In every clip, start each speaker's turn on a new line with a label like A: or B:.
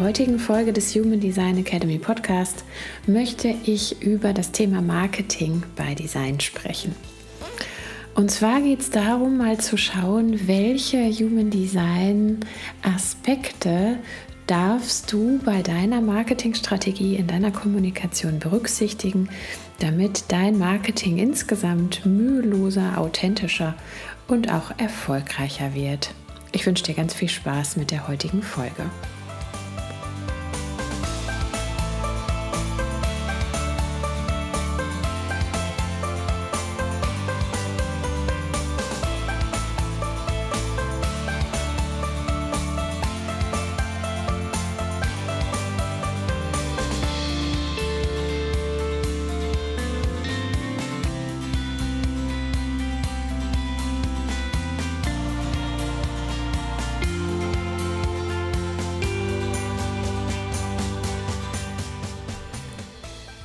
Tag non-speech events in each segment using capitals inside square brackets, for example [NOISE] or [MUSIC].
A: Der heutigen Folge des Human Design Academy Podcast möchte ich über das Thema Marketing bei Design sprechen. Und zwar geht es darum, mal zu schauen, welche Human Design Aspekte darfst du bei deiner Marketingstrategie in deiner Kommunikation berücksichtigen, damit dein Marketing insgesamt müheloser, authentischer und auch erfolgreicher wird. Ich wünsche dir ganz viel Spaß mit der heutigen Folge.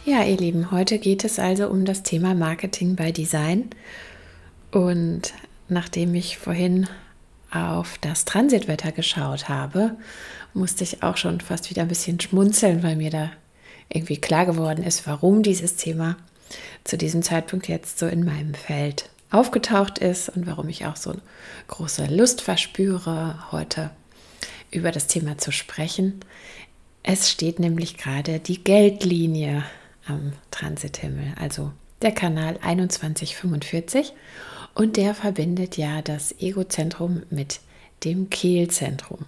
A: Ja, ihr Lieben, heute geht es also um das Thema Marketing bei Design. Und nachdem ich vorhin auf das Transitwetter geschaut habe, musste ich auch schon fast wieder ein bisschen schmunzeln, weil mir da irgendwie klar geworden ist, warum dieses Thema zu diesem Zeitpunkt jetzt so in meinem Feld aufgetaucht ist und warum ich auch so große Lust verspüre, heute über das Thema zu sprechen. Es steht nämlich gerade die Geldlinie am Transithimmel, also der Kanal 2145. Und der verbindet ja das Egozentrum mit dem Kehlzentrum.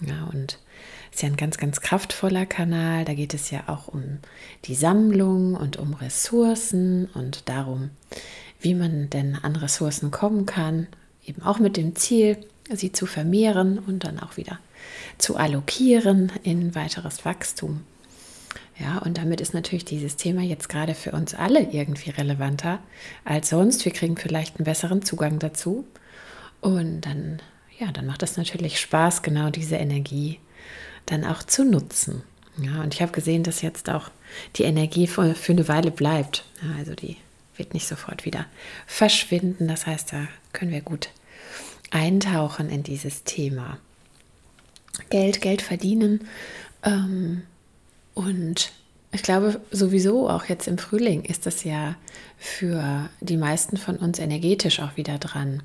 A: Ja, und ist ja ein ganz, ganz kraftvoller Kanal. Da geht es ja auch um die Sammlung und um Ressourcen und darum, wie man denn an Ressourcen kommen kann. Eben auch mit dem Ziel, sie zu vermehren und dann auch wieder zu allokieren in weiteres Wachstum. Ja, und damit ist natürlich dieses Thema jetzt gerade für uns alle irgendwie relevanter als sonst. Wir kriegen vielleicht einen besseren Zugang dazu. Und dann, ja, dann macht es natürlich Spaß, genau diese Energie dann auch zu nutzen. Ja, und ich habe gesehen, dass jetzt auch die Energie für, für eine Weile bleibt. Ja, also die wird nicht sofort wieder verschwinden. Das heißt, da können wir gut eintauchen in dieses Thema. Geld, Geld verdienen. Ähm, und ich glaube sowieso auch jetzt im Frühling ist das ja für die meisten von uns energetisch auch wieder dran.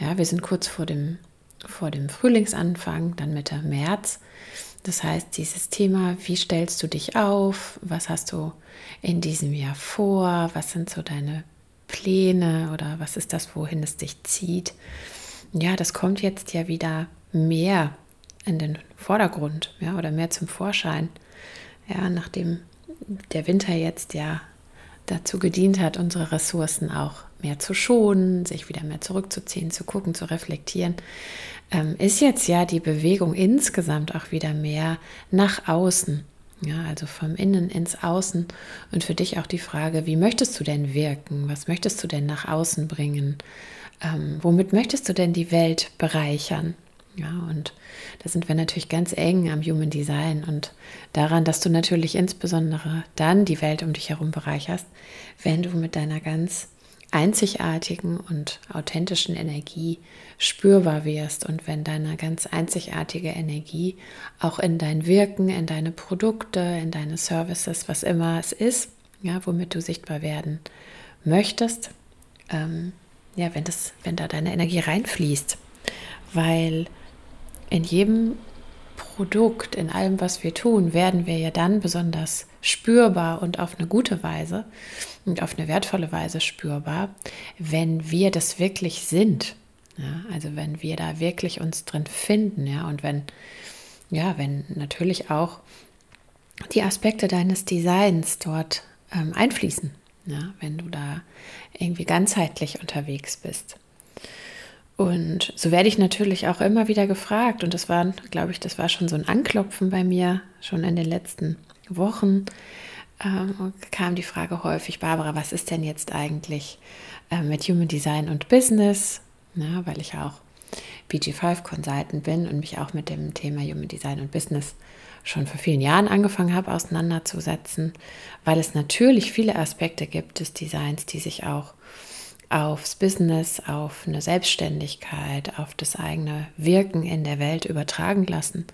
A: Ja, wir sind kurz vor dem, vor dem Frühlingsanfang, dann Mitte März. Das heißt, dieses Thema, wie stellst du dich auf? Was hast du in diesem Jahr vor? Was sind so deine Pläne oder was ist das, wohin es dich zieht? Ja, das kommt jetzt ja wieder mehr in den Vordergrund, ja, oder mehr zum Vorschein. Ja, nachdem der Winter jetzt ja dazu gedient hat, unsere Ressourcen auch mehr zu schonen, sich wieder mehr zurückzuziehen, zu gucken, zu reflektieren, ähm, ist jetzt ja die Bewegung insgesamt auch wieder mehr nach außen. Ja, also vom Innen ins Außen und für dich auch die Frage, wie möchtest du denn wirken? Was möchtest du denn nach außen bringen? Ähm, womit möchtest du denn die Welt bereichern? Ja, und da sind wir natürlich ganz eng am Human Design und daran, dass du natürlich insbesondere dann die Welt um dich herum bereicherst, wenn du mit deiner ganz einzigartigen und authentischen Energie spürbar wirst und wenn deine ganz einzigartige Energie auch in dein Wirken, in deine Produkte, in deine Services, was immer es ist, ja, womit du sichtbar werden möchtest, ähm, ja, wenn das, wenn da deine Energie reinfließt, weil in jedem Produkt, in allem, was wir tun, werden wir ja dann besonders spürbar und auf eine gute Weise und auf eine wertvolle Weise spürbar, wenn wir das wirklich sind. Ja, also wenn wir da wirklich uns drin finden, ja, und wenn, ja, wenn natürlich auch die Aspekte deines Designs dort ähm, einfließen. ja, wenn du da irgendwie ganzheitlich unterwegs bist. Und so werde ich natürlich auch immer wieder gefragt. Und das war, glaube ich, das war schon so ein Anklopfen bei mir, schon in den letzten Wochen. Ähm, kam die Frage häufig, Barbara, was ist denn jetzt eigentlich äh, mit Human Design und Business? Na, weil ich auch BG5 Consultant bin und mich auch mit dem Thema Human Design und Business schon vor vielen Jahren angefangen habe auseinanderzusetzen, weil es natürlich viele Aspekte gibt des Designs, die sich auch aufs Business, auf eine Selbstständigkeit, auf das eigene Wirken in der Welt übertragen lassen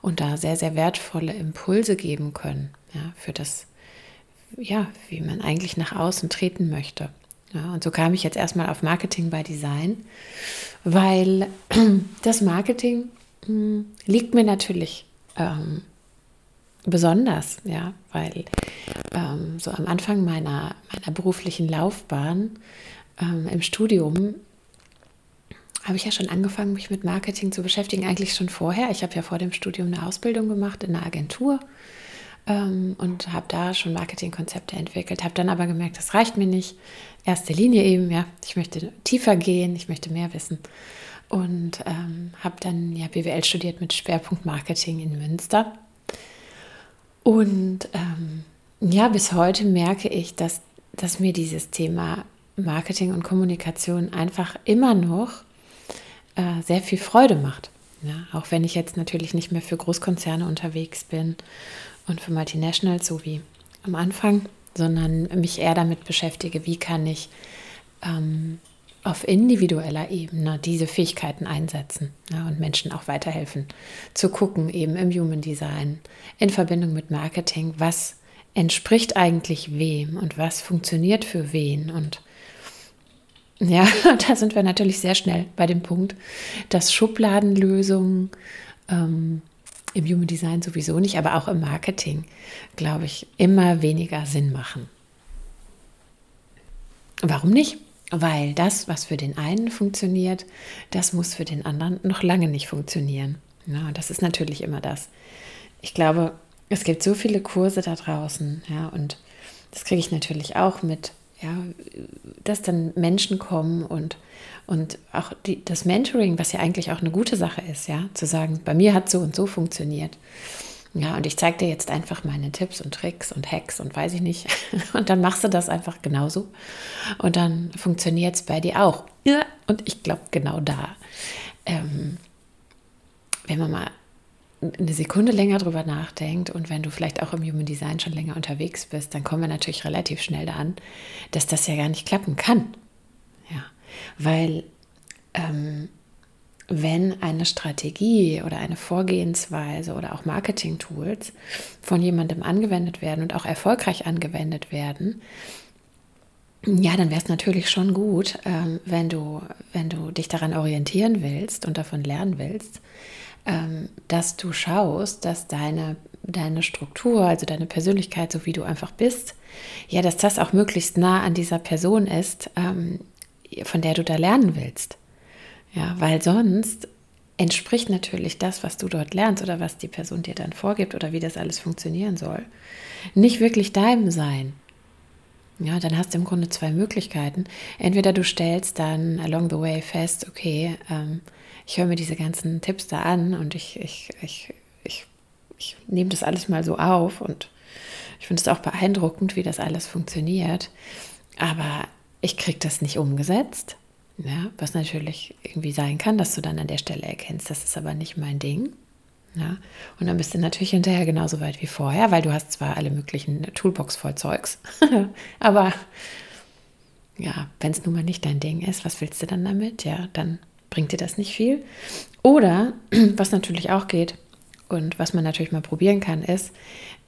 A: und da sehr, sehr wertvolle Impulse geben können, ja, für das, ja, wie man eigentlich nach außen treten möchte. Ja, und so kam ich jetzt erstmal auf Marketing by Design, weil [CLEARS THROAT] das Marketing hm, liegt mir natürlich ähm, besonders, ja, weil ähm, so am Anfang meiner, meiner beruflichen Laufbahn ähm, im Studium habe ich ja schon angefangen, mich mit Marketing zu beschäftigen, eigentlich schon vorher. Ich habe ja vor dem Studium eine Ausbildung gemacht in einer Agentur ähm, und habe da schon Marketingkonzepte entwickelt, habe dann aber gemerkt, das reicht mir nicht. Erste Linie eben, ja, ich möchte tiefer gehen, ich möchte mehr wissen und ähm, habe dann ja BWL studiert mit Schwerpunkt Marketing in Münster. Und ähm, ja, bis heute merke ich, dass, dass mir dieses Thema Marketing und Kommunikation einfach immer noch äh, sehr viel Freude macht. Ja, auch wenn ich jetzt natürlich nicht mehr für Großkonzerne unterwegs bin und für Multinationals, so wie am Anfang, sondern mich eher damit beschäftige, wie kann ich ähm, auf individueller Ebene diese Fähigkeiten einsetzen ja, und Menschen auch weiterhelfen, zu gucken, eben im Human Design, in Verbindung mit Marketing, was entspricht eigentlich wem und was funktioniert für wen. Und ja, [LAUGHS] da sind wir natürlich sehr schnell bei dem Punkt, dass Schubladenlösungen ähm, im Human Design sowieso nicht, aber auch im Marketing, glaube ich, immer weniger Sinn machen. Warum nicht? Weil das, was für den einen funktioniert, das muss für den anderen noch lange nicht funktionieren. Ja, das ist natürlich immer das. Ich glaube, es gibt so viele Kurse da draußen, ja, und das kriege ich natürlich auch mit, ja, dass dann Menschen kommen und, und auch die, das Mentoring, was ja eigentlich auch eine gute Sache ist, ja, zu sagen, bei mir hat so und so funktioniert. Ja, und ich zeige dir jetzt einfach meine Tipps und Tricks und Hacks und weiß ich nicht. [LAUGHS] Und dann machst du das einfach genauso. Und dann funktioniert es bei dir auch. Ja, und ich glaube, genau da, ähm, wenn man mal eine Sekunde länger drüber nachdenkt und wenn du vielleicht auch im Human Design schon länger unterwegs bist, dann kommen wir natürlich relativ schnell da an, dass das ja gar nicht klappen kann. Ja, weil ähm, wenn eine Strategie oder eine Vorgehensweise oder auch Marketing-Tools von jemandem angewendet werden und auch erfolgreich angewendet werden, ja, dann wäre es natürlich schon gut, ähm, wenn, du, wenn du dich daran orientieren willst und davon lernen willst, dass du schaust, dass deine, deine Struktur, also deine Persönlichkeit, so wie du einfach bist, ja, dass das auch möglichst nah an dieser Person ist, ähm, von der du da lernen willst. Ja, weil sonst entspricht natürlich das, was du dort lernst oder was die Person dir dann vorgibt oder wie das alles funktionieren soll, nicht wirklich deinem Sein. Ja, dann hast du im Grunde zwei Möglichkeiten. Entweder du stellst dann along the way fest, okay, ähm, ich höre mir diese ganzen Tipps da an und ich, ich, ich, ich, ich nehme das alles mal so auf und ich finde es auch beeindruckend, wie das alles funktioniert. Aber ich kriege das nicht umgesetzt. Ja, was natürlich irgendwie sein kann, dass du dann an der Stelle erkennst, das ist aber nicht mein Ding. Ja, und dann bist du natürlich hinterher genauso weit wie vorher, weil du hast zwar alle möglichen Toolbox voll Zeugs, [LAUGHS] aber ja, wenn es nun mal nicht dein Ding ist, was willst du dann damit? Ja, dann bringt dir das nicht viel. Oder, [CLEARS THROAT] was natürlich auch geht und was man natürlich mal probieren kann, ist,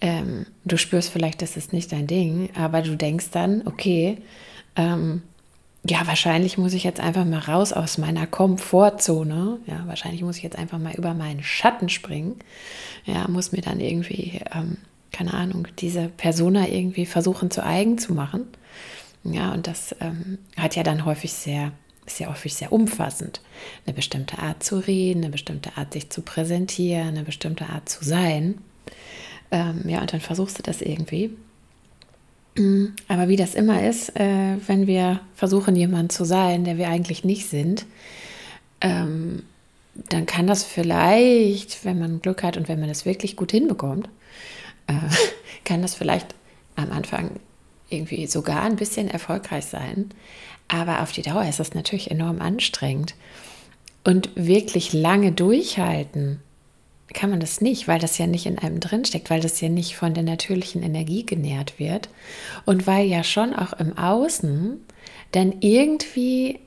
A: ähm, du spürst vielleicht, das ist nicht dein Ding, aber du denkst dann, okay, ähm, ja, wahrscheinlich muss ich jetzt einfach mal raus aus meiner Komfortzone. Ja, wahrscheinlich muss ich jetzt einfach mal über meinen Schatten springen. Ja, muss mir dann irgendwie, ähm, keine Ahnung, diese Persona irgendwie versuchen zu eigen zu machen. Ja, und das ähm, hat ja dann häufig sehr, ist ja häufig sehr umfassend. Eine bestimmte Art zu reden, eine bestimmte Art sich zu präsentieren, eine bestimmte Art zu sein. Ähm, ja, und dann versuchst du das irgendwie. Aber wie das immer ist, äh, wenn wir versuchen, jemand zu sein, der wir eigentlich nicht sind, ähm, dann kann das vielleicht, wenn man Glück hat und wenn man das wirklich gut hinbekommt, äh, [LAUGHS] kann das vielleicht am Anfang irgendwie sogar ein bisschen erfolgreich sein. Aber auf die Dauer ist das natürlich enorm anstrengend. Und wirklich lange durchhalten kann man das nicht, weil das ja nicht in einem drinsteckt, weil das ja nicht von der natürlichen Energie genährt wird und weil ja schon auch im Außen dann irgendwie,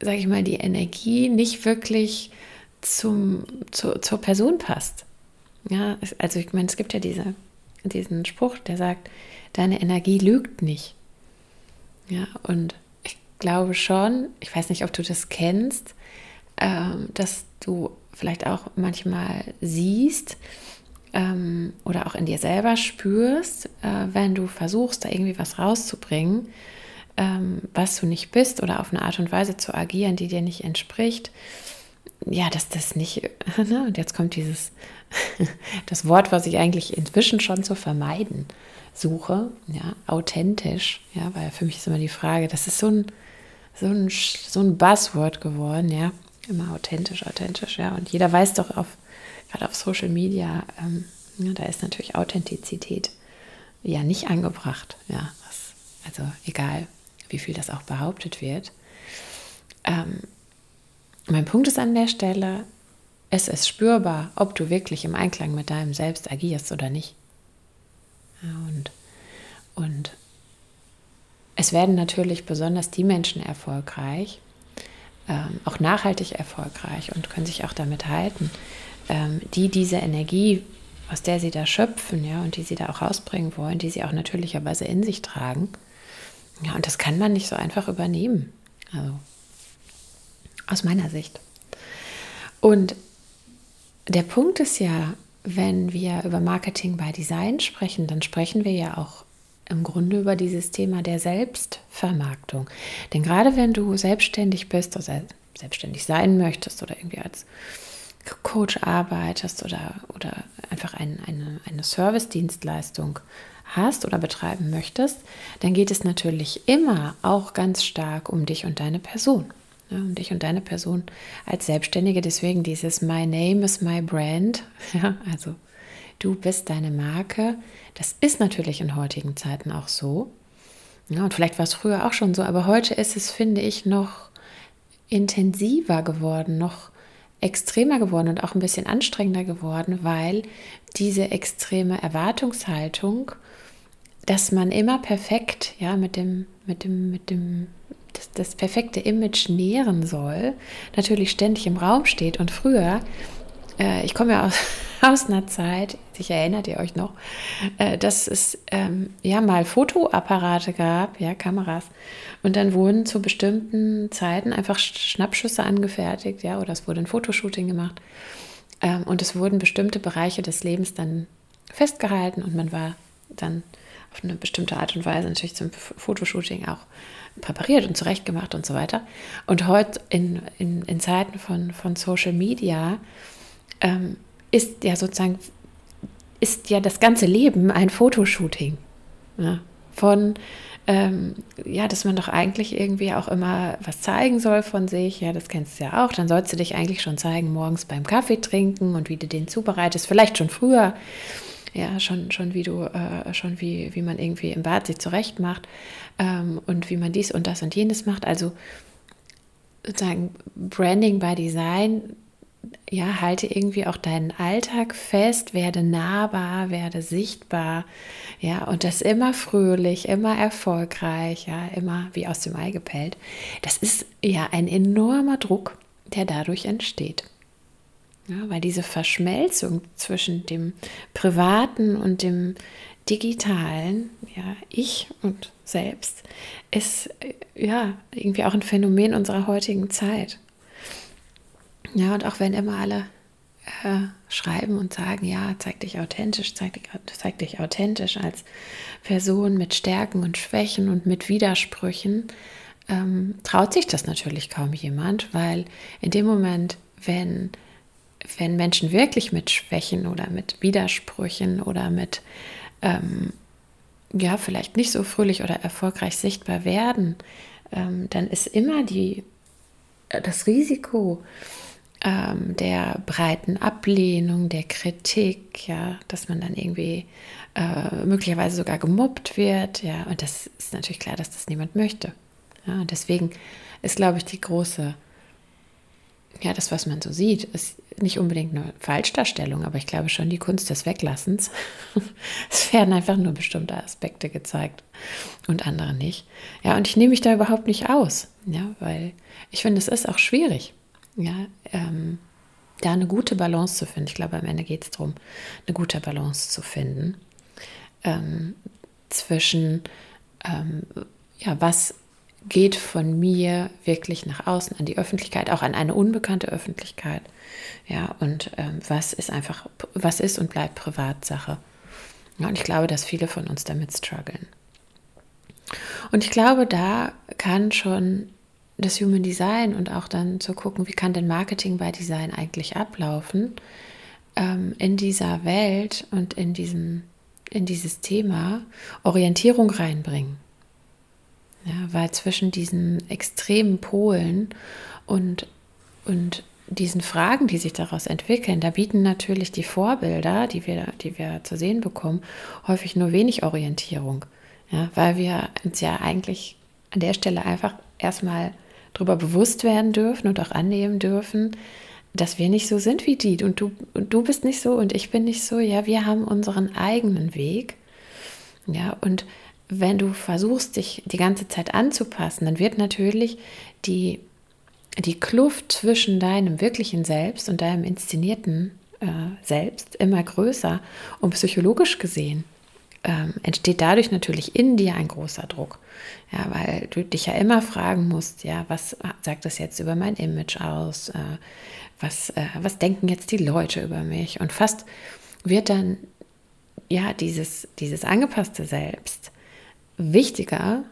A: sage ich mal, die Energie nicht wirklich zum, zu, zur Person passt. Ja, also ich meine, es gibt ja diese, diesen Spruch, der sagt, deine Energie lügt nicht. Ja, und ich glaube schon, ich weiß nicht, ob du das kennst, ähm, dass du vielleicht auch manchmal siehst ähm, oder auch in dir selber spürst, äh, wenn du versuchst, da irgendwie was rauszubringen, ähm, was du nicht bist oder auf eine Art und Weise zu agieren, die dir nicht entspricht. Ja, dass das nicht, [LAUGHS] ne? und jetzt kommt dieses, [LAUGHS] das Wort, was ich eigentlich inzwischen schon zu vermeiden suche, ja, authentisch, ja, weil für mich ist immer die Frage, das ist so ein, so ein, so ein Buzzword geworden, ja, immer authentisch, authentisch, ja. Und jeder weiß doch auf, gerade auf Social Media, ähm, ja, da ist natürlich Authentizität ja nicht angebracht, ja. Das, also egal, wie viel das auch behauptet wird. Ähm, mein Punkt ist an der Stelle, es ist spürbar, ob du wirklich im Einklang mit deinem Selbst agierst oder nicht. Ja, und, und es werden natürlich besonders die Menschen erfolgreich, ähm, auch nachhaltig erfolgreich und können sich auch damit halten, ähm, die diese Energie, aus der sie da schöpfen, ja, und die sie da auch rausbringen wollen, die sie auch natürlicherweise in sich tragen. Ja, und das kann man nicht so einfach übernehmen. Also aus meiner Sicht. Und der Punkt ist ja, wenn wir über Marketing by Design sprechen, dann sprechen wir ja auch im Grunde über dieses Thema der Selbstvermarktung. Denn gerade wenn du selbstständig bist oder selbstständig sein möchtest oder irgendwie als Coach arbeitest oder, oder einfach ein, eine, eine Service-Dienstleistung hast oder betreiben möchtest, dann geht es natürlich immer auch ganz stark um dich und deine Person. Ja, um dich und deine Person als Selbstständige. Deswegen dieses My Name is my Brand. [LAUGHS] Ja, also du bist deine Marke. Das ist natürlich in heutigen Zeiten auch so. Ja, und vielleicht war es früher auch schon so, aber heute ist es, finde ich, noch intensiver geworden, noch extremer geworden und auch ein bisschen anstrengender geworden, weil diese extreme Erwartungshaltung, dass man immer perfekt, ja, mit dem, mit dem, mit dem, das, perfekte Image nähren soll, natürlich ständig im Raum steht. Und früher äh, ich komme ja aus, [LAUGHS] aus einer Zeit, sicher erinnert ihr euch noch, äh, dass es ähm, ja mal Fotoapparate gab, ja, Kameras. Und dann wurden zu bestimmten Zeiten einfach Schnappschüsse angefertigt, ja, oder es wurde ein Fotoshooting gemacht. Ähm, und es wurden bestimmte Bereiche des Lebens dann festgehalten und man war dann auf eine bestimmte Art und Weise natürlich zum Fotoshooting auch präpariert und zurechtgemacht und so weiter. Und heute in, in, in Zeiten von, von Social Media ähm, ist ja sozusagen, ist ja das ganze Leben ein Fotoshooting. Ja, von, ähm, ja, dass man doch eigentlich irgendwie auch immer was zeigen soll von sich. Ja, das kennst du ja auch. Dann sollst du dich eigentlich schon zeigen morgens beim Kaffee trinken und wie du den zubereitest. Vielleicht schon früher. Ja, schon, schon wie du, äh, schon wie, wie man irgendwie im Bad sich zurecht macht ähm, und wie man dies und das und jenes macht. Also sozusagen Branding by Design ja, halte irgendwie auch deinen Alltag fest, werde nahbar, werde sichtbar, ja, und das immer fröhlich, immer erfolgreich, ja, immer wie aus dem Ei gepellt. Das ist ja ein enormer Druck, der dadurch entsteht. Ja, weil diese Verschmelzung zwischen dem Privaten und dem Digitalen, ja, ich und selbst, ist ja irgendwie auch ein Phänomen unserer heutigen Zeit. Ja, und auch wenn immer alle äh, schreiben und sagen, ja, zeig dich authentisch, zeig dich, zeig dich authentisch als Person mit Stärken und Schwächen und mit Widersprüchen, ähm, traut sich das natürlich kaum jemand, weil in dem Moment, wenn, wenn Menschen wirklich mit Schwächen oder mit Widersprüchen oder mit ähm, ja, vielleicht nicht so fröhlich oder erfolgreich sichtbar werden, ähm, dann ist immer die, äh, das Risiko ähm, der breiten Ablehnung, der Kritik, ja, dass man dann irgendwie äh, möglicherweise sogar gemobbt wird, ja, und das ist natürlich klar, dass das niemand möchte. Ja, und deswegen ist, glaube ich, die große ja, das, was man so sieht, ist nicht unbedingt eine Falschdarstellung, aber ich glaube schon die Kunst des Weglassens. [LAUGHS] es werden einfach nur bestimmte Aspekte gezeigt und andere nicht. Ja, und ich nehme mich da überhaupt nicht aus, ja, weil ich finde, es ist auch schwierig, ja, ähm, da eine gute Balance zu finden. Ich glaube, am Ende geht es darum, eine gute Balance zu finden ähm, zwischen, ähm, ja, was geht von mir wirklich nach außen an die Öffentlichkeit, auch an eine unbekannte Öffentlichkeit. Ja, und ähm, was ist einfach, was ist und bleibt Privatsache. Ja, und ich glaube, dass viele von uns damit strugglen. Und ich glaube, da kann schon das Human Design und auch dann zu gucken, wie kann denn Marketing bei Design eigentlich ablaufen, ähm, in dieser Welt und in, diesem, in dieses Thema Orientierung reinbringen. Ja, weil zwischen diesen extremen Polen und, und diesen Fragen, die sich daraus entwickeln, da bieten natürlich die Vorbilder, die wir, die wir zu sehen bekommen, häufig nur wenig Orientierung. Ja, weil wir uns ja eigentlich an der Stelle einfach erstmal darüber bewusst werden dürfen und auch annehmen dürfen, dass wir nicht so sind wie die. Und du, und du bist nicht so und ich bin nicht so. Ja, wir haben unseren eigenen Weg. Ja, und wenn du versuchst, dich die ganze Zeit anzupassen, dann wird natürlich die, die Kluft zwischen deinem wirklichen Selbst und deinem inszenierten äh, Selbst immer größer. Und psychologisch gesehen ähm, entsteht dadurch natürlich in dir ein großer Druck. Ja, weil du dich ja immer fragen musst, ja, was sagt das jetzt über mein Image aus? Äh, was, äh, was denken jetzt die Leute über mich? Und fast wird dann ja dieses, dieses angepasste Selbst wichtiger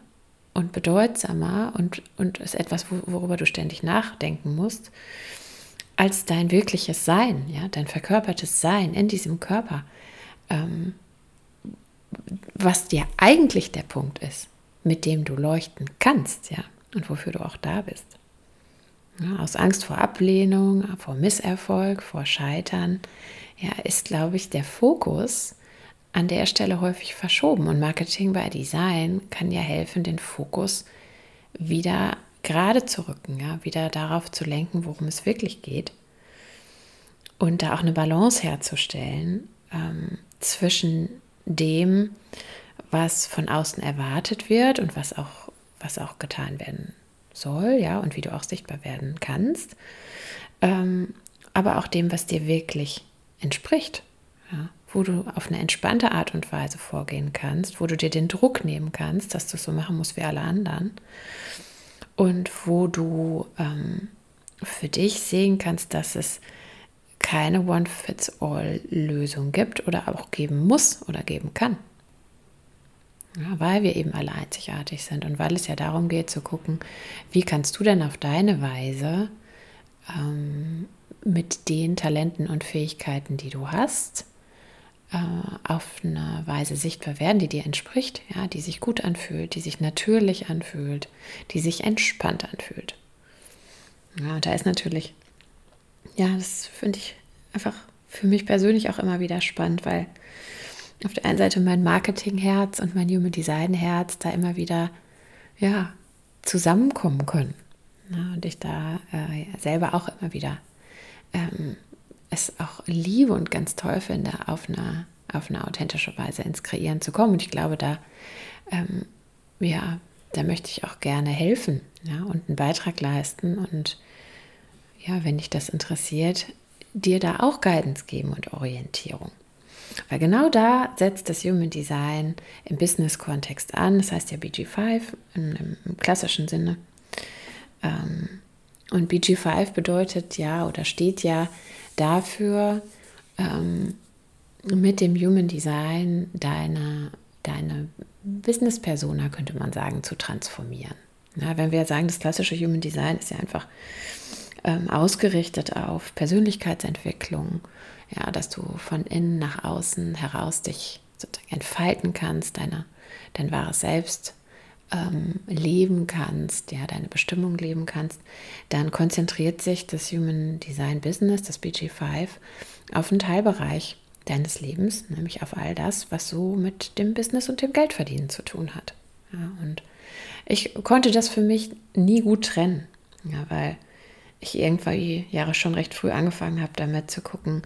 A: und bedeutsamer und, und ist etwas, worüber du ständig nachdenken musst, als dein wirkliches Sein, ja, dein verkörpertes Sein in diesem Körper, ähm, was dir eigentlich der Punkt ist, mit dem du leuchten kannst, ja, und wofür du auch da bist. Ja, aus Angst vor Ablehnung, vor Misserfolg, vor Scheitern, ja, ist, glaube ich, der Fokus an der Stelle häufig verschoben. Und Marketing by Design kann ja helfen, den Fokus wieder gerade zu rücken, ja, wieder darauf zu lenken, worum es wirklich geht. Und da auch eine Balance herzustellen ähm, zwischen dem, was von außen erwartet wird und was auch, was auch getan werden soll, ja, und wie du auch sichtbar werden kannst, ähm, aber auch dem, was dir wirklich entspricht. Ja wo du auf eine entspannte Art und Weise vorgehen kannst, wo du dir den Druck nehmen kannst, dass du es so machen musst wie alle anderen und wo du ähm, für dich sehen kannst, dass es keine One-Fits-All-Lösung gibt oder auch geben muss oder geben kann. Ja, weil wir eben alle einzigartig sind und weil es ja darum geht zu gucken, wie kannst du denn auf deine Weise ähm, mit den Talenten und Fähigkeiten, die du hast, äh, auf eine Weise sichtbar werden, die dir entspricht, ja, die sich gut anfühlt, die sich natürlich anfühlt, die sich entspannt anfühlt. Ja, da ist natürlich, ja, das finde ich einfach für mich persönlich auch immer wieder spannend, weil auf der einen Seite mein Marketingherz und mein Human Design Herz da immer wieder, ja, zusammenkommen können. Ja, und ich da äh, selber auch immer wieder ähm, es auch liebe und ganz toll finde, auf eine, auf eine authentische Weise ins Kreieren zu kommen. Und ich glaube, da, ähm, ja, da möchte ich auch gerne helfen ja, und einen Beitrag leisten. Und ja, wenn dich das interessiert, dir da auch Guidance geben und Orientierung. Weil genau da setzt das Human Design im Business-Kontext an. Das heißt ja BG5 im, im klassischen Sinne. Ähm, und BG5 bedeutet ja oder steht ja dafür, ähm, mit dem Human Design deine, deine Business-Persona, könnte man sagen, zu transformieren. Ja, wenn wir sagen, das klassische Human Design ist ja einfach ähm, ausgerichtet auf Persönlichkeitsentwicklung, ja, dass du von innen nach außen heraus dich entfalten kannst, deine dein wahres Selbst ähm, leben kannst, ja, deine Bestimmung leben kannst, dann konzentriert sich das Human Design Business, das BG5, auf einen Teilbereich deines Lebens, nämlich auf all das, was so mit dem Business und dem Geldverdienen zu tun hat. Ja, und ich konnte das für mich nie gut trennen, ja, weil ich irgendwie Jahre schon recht früh angefangen habe, damit zu gucken,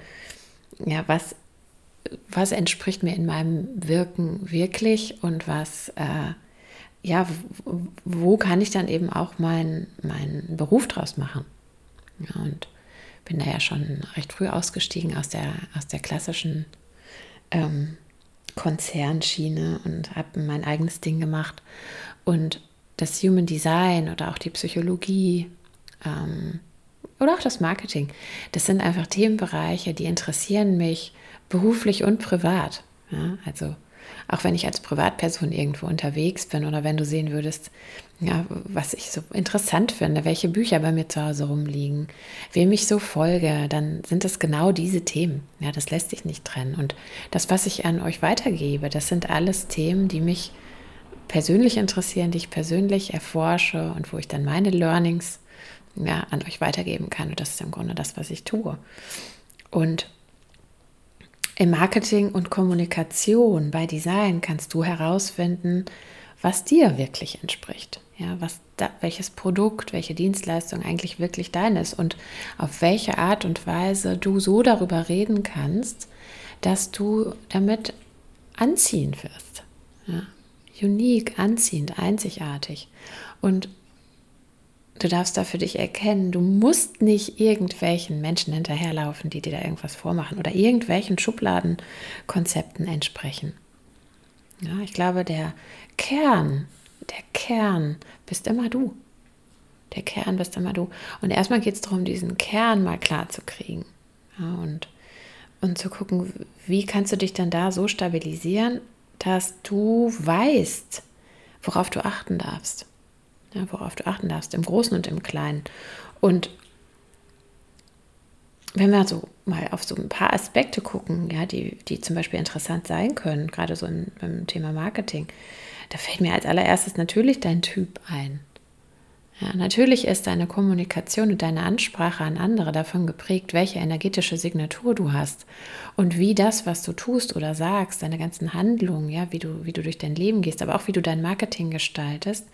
A: ja, was, was entspricht mir in meinem Wirken wirklich und was, äh, ja, wo kann ich dann eben auch meinen mein Beruf draus machen. Ja, und bin da ja schon recht früh ausgestiegen aus der, aus der klassischen ähm, Konzernschiene und habe mein eigenes Ding gemacht. Und das Human Design oder auch die Psychologie ähm, oder auch das Marketing, das sind einfach Themenbereiche, die interessieren mich beruflich und privat. Ja, also auch wenn ich als Privatperson irgendwo unterwegs bin oder wenn du sehen würdest, ja, was ich so interessant finde, welche Bücher bei mir zu Hause rumliegen, wem ich so folge, dann sind das genau diese Themen. Ja, das lässt sich nicht trennen. Und das, was ich an euch weitergebe, das sind alles Themen, die mich persönlich interessieren, die ich persönlich erforsche und wo ich dann meine Learnings ja, an euch weitergeben kann. Und das ist im Grunde das, was ich tue. Und im Marketing und Kommunikation bei Design kannst du herausfinden, was dir wirklich entspricht. Ja, was da, welches Produkt, welche Dienstleistung eigentlich wirklich dein ist und auf welche Art und Weise du so darüber reden kannst, dass du damit anziehen wirst. Ja, unique, anziehend, einzigartig. Und Du darfst da für dich erkennen, du musst nicht irgendwelchen Menschen hinterherlaufen, die dir da irgendwas vormachen oder irgendwelchen Schubladenkonzepten entsprechen. Ja, ich glaube, der Kern, der Kern bist immer du. Der Kern bist immer du. Und erstmal geht es darum, diesen Kern mal klar zu kriegen. Ja, und, und zu gucken, wie kannst du dich dann da so stabilisieren, dass du weißt, worauf du achten darfst ja, worauf du achten darfst, im Großen und im Kleinen. Und wenn wir so mal auf so ein paar Aspekte gucken, ja, die, die zum Beispiel interessant sein können, gerade so im, im Thema Marketing, da fällt mir als allererstes natürlich dein Typ ein. Ja, natürlich ist deine Kommunikation und deine Ansprache an andere davon geprägt, welche energetische Signatur du hast und wie das, was du tust oder sagst, deine ganzen Handlungen, ja, wie du, wie du durch dein Leben gehst, aber auch wie du dein Marketing gestaltest,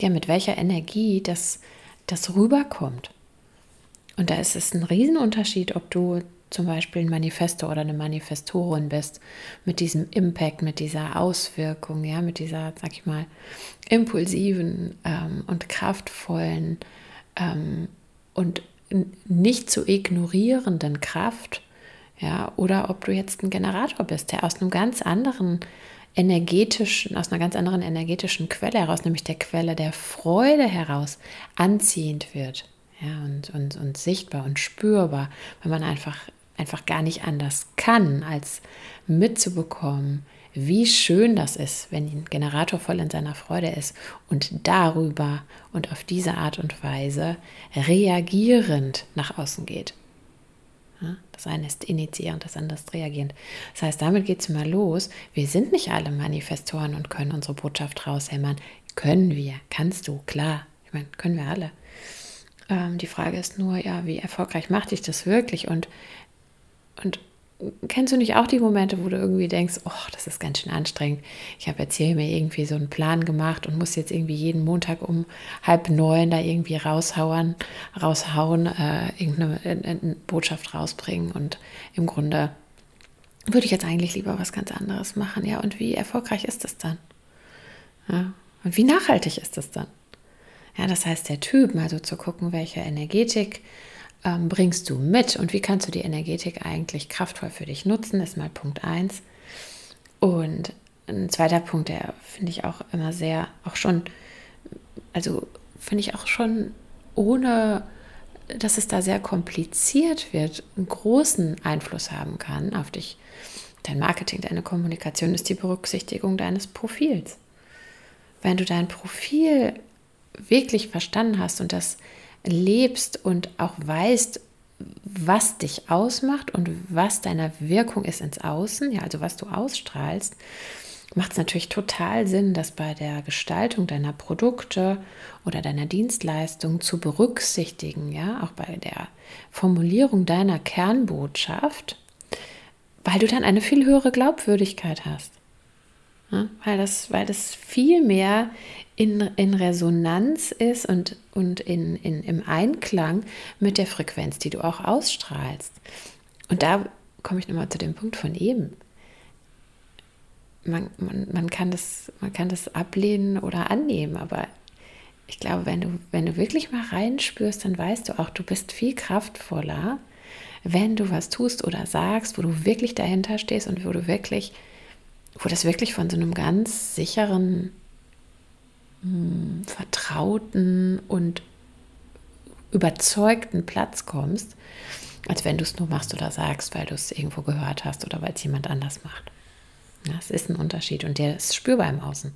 A: ja, mit welcher Energie das, das rüberkommt. Und da ist es ein Riesenunterschied, ob du zum Beispiel ein Manifesto oder eine Manifestorin bist, mit diesem Impact, mit dieser Auswirkung, ja, mit dieser, sag ich mal, impulsiven ähm, und kraftvollen ähm, und nicht zu ignorierenden Kraft, ja, oder ob du jetzt ein Generator bist, der aus einem ganz anderen energetischen, aus einer ganz anderen energetischen Quelle heraus, nämlich der Quelle der Freude heraus, anziehend wird. Ja, und, und, und sichtbar und spürbar, wenn man einfach einfach gar nicht anders kann, als mitzubekommen, wie schön das ist, wenn ein Generator voll in seiner Freude ist und darüber und auf diese Art und Weise reagierend nach außen geht. Das eine ist initiierend, das andere ist reagierend. Das heißt, damit geht es mal los. Wir sind nicht alle Manifestoren und können unsere Botschaft raushämmern. Können wir, kannst du, klar. Ich meine, können wir alle. Ähm, die Frage ist nur, ja, wie erfolgreich macht dich das wirklich und und kennst du nicht auch die Momente, wo du irgendwie denkst, oh, das ist ganz schön anstrengend. Ich habe jetzt hier mir irgendwie so einen Plan gemacht und muss jetzt irgendwie jeden Montag um halb neun da irgendwie raushauen, raushauen, äh, irgendeine eine Botschaft rausbringen. Und im Grunde würde ich jetzt eigentlich lieber was ganz anderes machen. Ja, und wie erfolgreich ist das dann? Ja, und wie nachhaltig ist das dann? Ja, das heißt, der Typ, mal so zu gucken, welche Energetik ähm, bringst du mit und wie kannst du die Energetik eigentlich kraftvoll für dich nutzen, ist mal Punkt 1. Und ein zweiter Punkt, der finde ich auch immer sehr, auch schon, also finde ich auch schon ohne, dass es da sehr kompliziert wird, einen großen Einfluss haben kann auf dich. Dein Marketing, deine Kommunikation ist die Berücksichtigung deines Profils. Wenn du dein Profil wirklich verstanden hast und das lebst und auch weißt, was dich ausmacht und was deine Wirkung ist ins Außen, ja, also was du ausstrahlst, macht es natürlich total Sinn, das bei der Gestaltung deiner Produkte oder deiner Dienstleistung zu berücksichtigen, ja, auch bei der Formulierung deiner Kernbotschaft, weil du dann eine viel höhere Glaubwürdigkeit hast. Ja, weil, das, weil das viel mehr in, in Resonanz ist und, und in, in, im Einklang mit der Frequenz, die du auch ausstrahlst. Und da komme ich nochmal zu dem Punkt von eben man, man, man, kann das, man kann das ablehnen oder annehmen, aber ich glaube, wenn du, wenn du wirklich mal reinspürst, dann weißt du auch, du bist viel kraftvoller, wenn du was tust oder sagst, wo du wirklich dahinter stehst und wo du wirklich, wo das wirklich von so einem ganz sicheren, mh, hm, vertrauten und überzeugten Platz kommst, als wenn du es nur machst oder sagst, weil du es irgendwo gehört hast oder weil es jemand anders macht. Das ist ein Unterschied und der ist spürbar im Außen.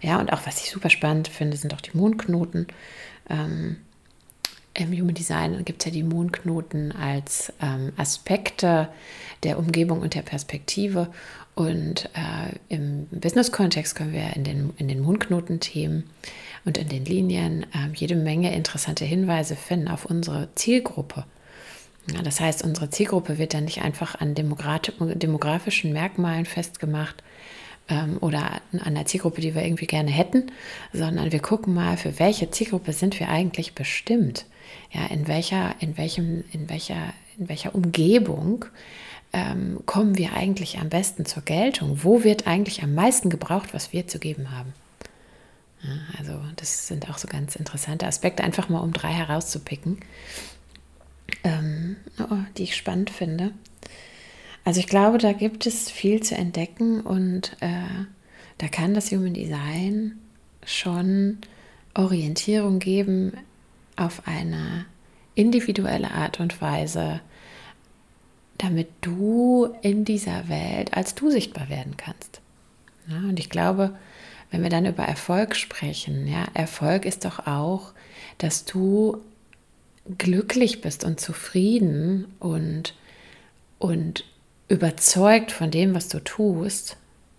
A: Ja, und auch was ich super spannend finde, sind auch die Mondknoten. Ähm, Im Human Design gibt es ja die Mondknoten als ähm, Aspekte der Umgebung und der Perspektive. Und äh, im Business-Kontext können wir in den, in den Mondknoten-Themen und in den Linien äh, jede Menge interessante Hinweise finden auf unsere Zielgruppe. Ja, das heißt, unsere Zielgruppe wird dann nicht einfach an demografischen Merkmalen festgemacht ähm, oder an der Zielgruppe, die wir irgendwie gerne hätten, sondern wir gucken mal, für welche Zielgruppe sind wir eigentlich bestimmt. Ja, in welcher, in welchem, in welcher, in welcher Umgebung ähm, kommen wir eigentlich am besten zur Geltung? Wo wird eigentlich am meisten gebraucht, was wir zu geben haben? Ja, also das sind auch so ganz interessante Aspekte, einfach mal um drei herauszupicken ähm, oh, die ich spannend finde. Also ich glaube, da gibt es viel zu entdecken und äh, da kann das Human Design schon Orientierung geben auf eine individuelle Art und Weise, damit du in dieser Welt als du sichtbar werden kannst. Ja, und ich glaube, wenn wir dann über Erfolg sprechen, ja, Erfolg ist doch auch, dass du glücklich bist und zufrieden und, und überzeugt von dem, was du tust,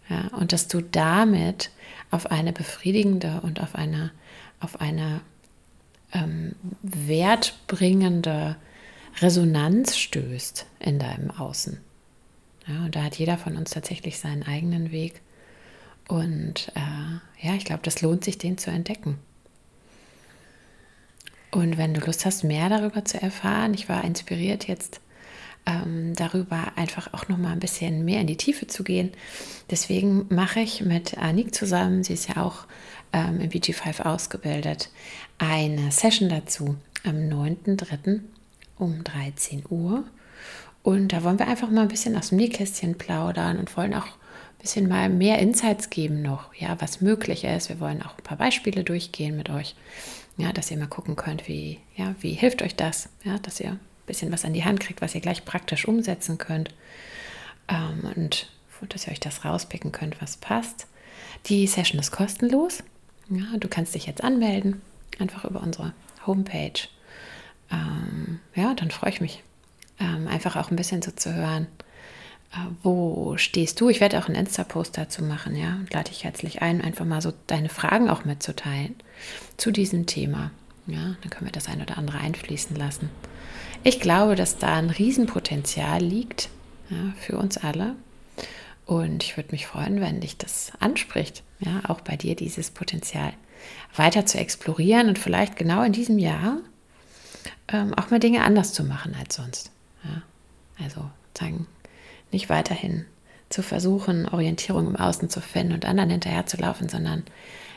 A: ja, und dass du damit auf eine befriedigende und auf eine, auf eine ähm, wertbringende Resonanz stößt in deinem Außen. Ja, und da hat jeder von uns tatsächlich seinen eigenen Weg. Und äh, ja, ich glaube, das lohnt sich, den zu entdecken. Und wenn du Lust hast, mehr darüber zu erfahren, ich war inspiriert jetzt ähm, darüber einfach auch noch mal ein bisschen mehr in die Tiefe zu gehen. Deswegen mache ich mit Anik zusammen, sie ist ja auch ähm, im BG5 ausgebildet, eine Session dazu am 9.3. um 13 Uhr. Und da wollen wir einfach mal ein bisschen aus dem Nähkästchen plaudern und wollen auch ein bisschen mal mehr Insights geben noch, ja, was möglich ist. Wir wollen auch ein paar Beispiele durchgehen mit euch, ja, dass ihr mal gucken könnt, wie, ja, wie hilft euch das, ja, dass ihr ein bisschen was an die Hand kriegt, was ihr gleich praktisch umsetzen könnt ähm, und dass ihr euch das rauspicken könnt, was passt. Die Session ist kostenlos. Ja, du kannst dich jetzt anmelden, einfach über unsere Homepage. Ähm, ja, dann freue ich mich, ähm, einfach auch ein bisschen so zu hören, äh, wo stehst du? Ich werde auch einen Insta-Post dazu machen, ja, und lade dich herzlich ein, einfach mal so deine Fragen auch mitzuteilen zu diesem Thema. Ja, dann können wir das ein oder andere einfließen lassen. Ich glaube, dass da ein Riesenpotenzial liegt ja, für uns alle. Und ich würde mich freuen, wenn dich das anspricht, ja, auch bei dir dieses Potenzial weiter zu explorieren und vielleicht genau in diesem Jahr ähm, auch mal Dinge anders zu machen als sonst. Ja. Also sagen, nicht weiterhin zu versuchen, Orientierung im Außen zu finden und anderen hinterher zu laufen, sondern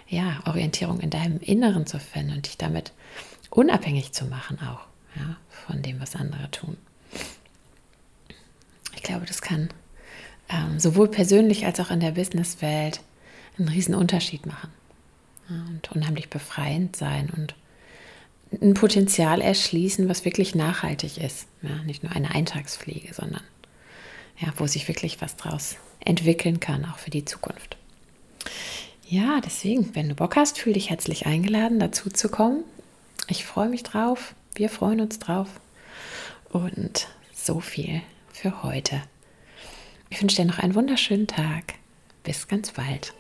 A: ja, Orientierung in deinem Inneren zu finden und dich damit unabhängig zu machen auch ja, von dem, was andere tun. Ich glaube, das kann ähm, sowohl persönlich als auch in der Businesswelt einen riesen Unterschied machen ja, und unheimlich befreiend sein und ein Potenzial erschließen, was wirklich nachhaltig ist. Ja, nicht nur eine Eintagspflege, sondern ja, wo sich wirklich was draus entwickeln kann, auch für die Zukunft. Ja, deswegen, wenn du Bock hast, fühl dich herzlich eingeladen, dazu zu kommen. Ich freue mich drauf. Wir freuen uns drauf. Und so viel für heute. Ich wünsche dir noch einen wunderschönen Tag. Bis ganz bald.